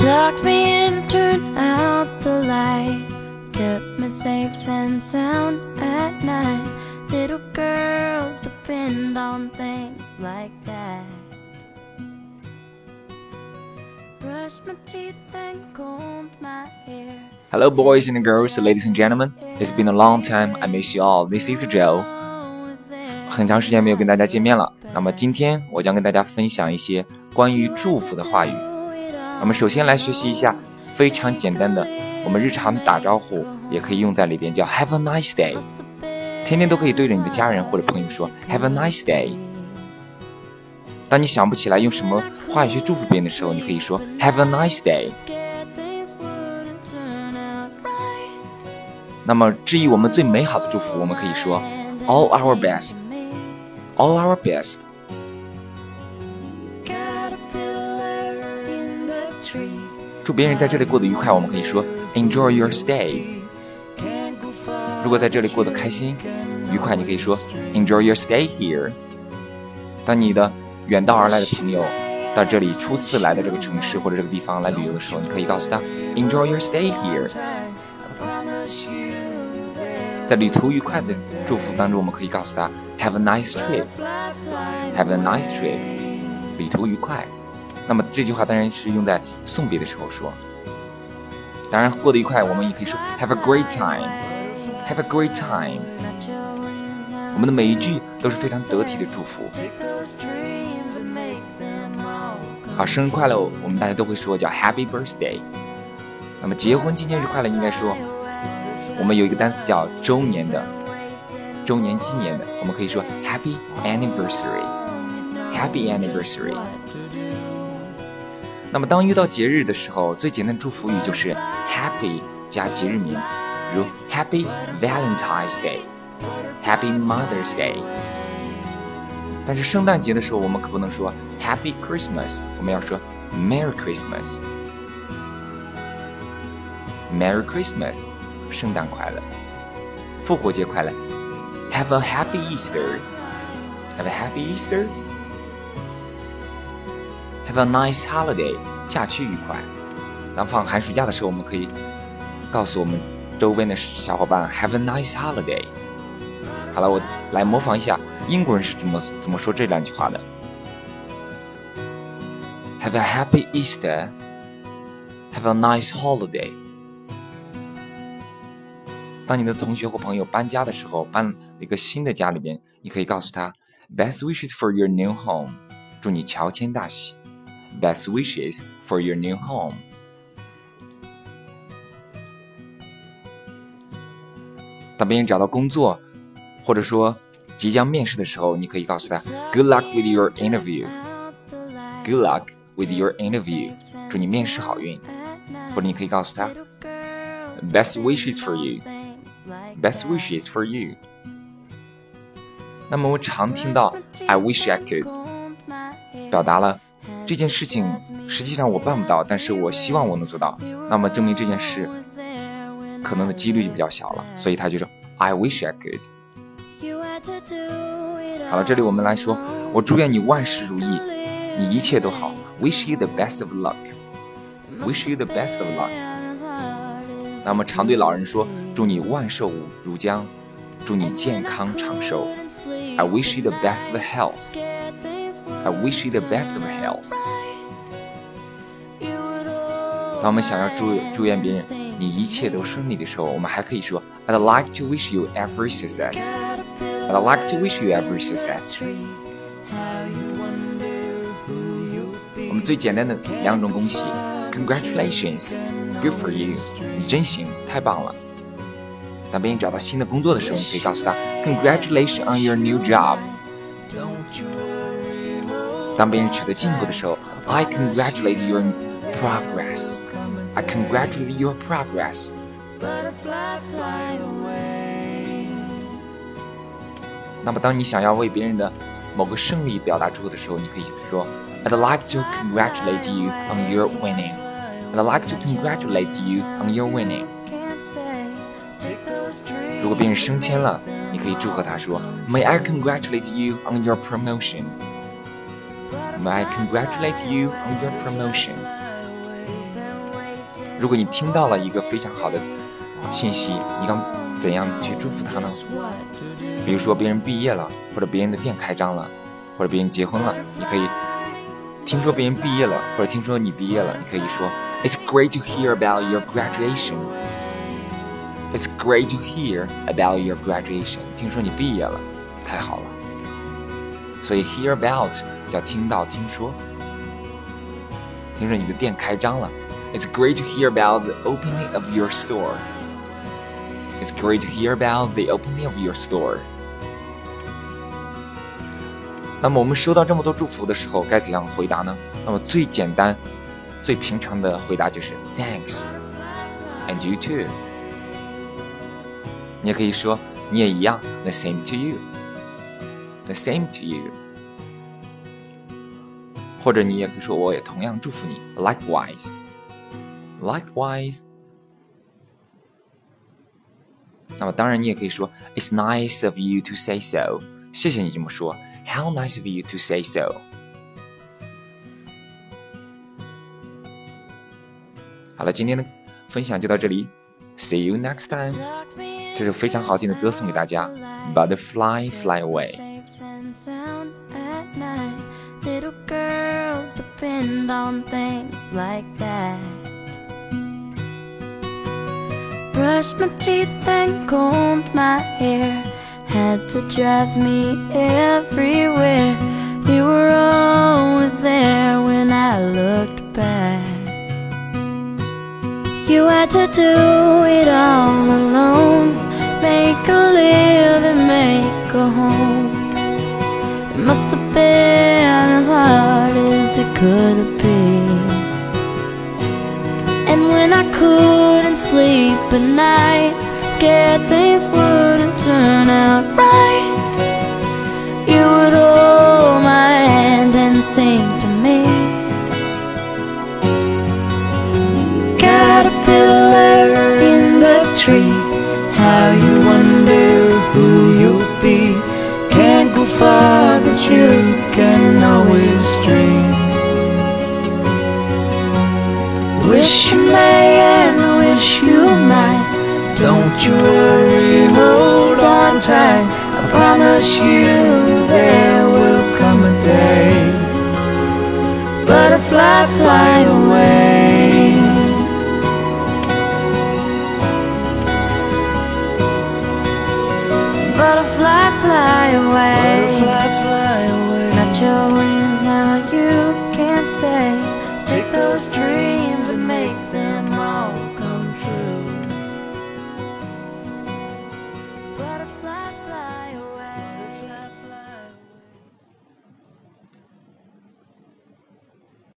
Tucked me in, turned out the light. Kept me safe and sound at night. Little girls depend on things like that. Brushed my teeth and combed my hair. Hello, boys and girls, ladies and gentlemen. It's been a long time. I miss you all. This is Joe. Was there 很长时间没有跟大家见面了。那么今天我将跟大家分享一些关于祝福的话语。 我们首先来学习一下非常简单的，我们日常打招呼也可以用在里边，叫 Have a nice day。天天都可以对着你的家人或者朋友说 Have a nice day。当你想不起来用什么话语去祝福别人的时候，你可以说 Have a nice day。那么，致意我们最美好的祝福，我们可以说 All our best，All our best。祝别人在这里过得愉快我们可以说 enjoy your stay 如果在这里过得开心愉快你可以说 enjoy your stay here 当你的远道而来的朋友到这里初次来到这个城市或者这个地方来旅游的时候你可以告诉他 enjoy your stay here 在旅途愉快的祝福当中我们可以告诉他 have a nice trip have a nice trip 旅途愉快。那么这句话当然是用在送别的时候说。当然过得愉快我们也可以说 have a great time. Have a great time. 我们的每一句都是非常得体的祝福。好生日快乐我们大家都会说叫 happy birthday 那么结婚纪念日快乐应该说我们有一个单词叫周年的周年纪念的我们可以说 happy anniversary happy anniversary 那么当遇到节日的时候，最简单的祝福语就是 Happy 加节日名，如 Happy Valentine's Day，Happy Mother's Day。但是圣诞节的时候，我们可不能说 Happy Christmas，我们要说 Merry Christmas。Merry Christmas，圣诞快乐，复活节快乐，Have a Happy Easter，Have a Happy Easter。 Have a nice holiday，假期愉快。当放寒暑假的时候，我们可以告诉我们周边的小伙伴 Have a nice holiday。好了，我来模仿一下英国人是怎么怎么说这两句话的。Have a happy Easter. Have a nice holiday. 当你的同学或朋友搬家的时候，搬一个新的家里边，你可以告诉他 Best wishes for your new home，祝你乔迁大喜。Best wishes for your new home。当别人找到工作，或者说即将面试的时候，你可以告诉他 Good luck with your interview。 out the light Good luck with your interview。祝你面试好运。 at night. 或者你可以告诉他 Little girls Best wishes for you。 things like Best that. wishes for you。那么我常听到 I wish I could， Combed my hair. 表达了 这件事情实际上我办不到，但是我希望我能做到，那么证明这件事可能的几率就比较小了，所以他就说 I wish I could。好了，这里我们来说，我祝愿你万事如意，你一切都好。Wish you the best of luck。Wish you the best of luck。那么常对老人说，祝你万寿如疆，祝你健康长寿。I wish you the best of health。I wish you the best of health。当我们想要祝祝愿别人你一切都顺利的时候，我们还可以说 I'd like to wish you every success。I'd like to wish you every success。我们最简单的两种恭喜，Congratulations，Good for you，你真行，太棒了。当别人找到新的工作的时候，你可以告诉他 Congratulations on your new job。 当别人取得进步的时候，I congratulate your progress。I congratulate your progress。 Butterfly fly away. 那么，当你想要为别人的某个胜利表达祝福的时候，你可以说 I'd like to congratulate you on your winning. I'd like to congratulate you on your winning. Can't stay. Take those dreams 如果别人升迁了，你可以祝贺他说 May I congratulate you on your promotion. May I congratulate you on your promotion. 如果你听到了一个非常好的信息，你该怎样去祝福他呢？比如说别人毕业了，或者别人的店开张了，或者别人结婚了，你可以听说别人毕业了，或者听说你毕业了，你可以说 It's great to hear about your graduation. It's great to hear about your graduation. 听说你毕业了，太好了。所以 hear about 叫听到、听说。听说你的店开张了。It's great to hear about the opening of your store. It's great to hear about the opening of your store. 那么我们收到这么多祝福的时候，该怎样回答呢？那么最简单、最平常的回答就是 Thanks, and you too. 你也可以说你也一样，The same to you. The same to you. 或者你也可以说我也同样祝福你，Likewise. Likewise. 那么当然你也可以说 It's nice of you to say so. 谢谢你这么说。How nice of you to say so. 好了，今天的分享就到这里。See you next time. 这首非常好听的歌送给大家，Butterfly Fly Away。 Depend on things like that. Brushed my teeth and combed my hair. Had to drive me everywhere. You were always there when I looked back. You had to do it all alone. Make a living, make a home. It must have been as hard as it could have been. And when I couldn't sleep at night, scared things wouldn't turn out right, wish you might. Don't you worry, hold on tight. I promise you there will come a day. Butterfly, fly away.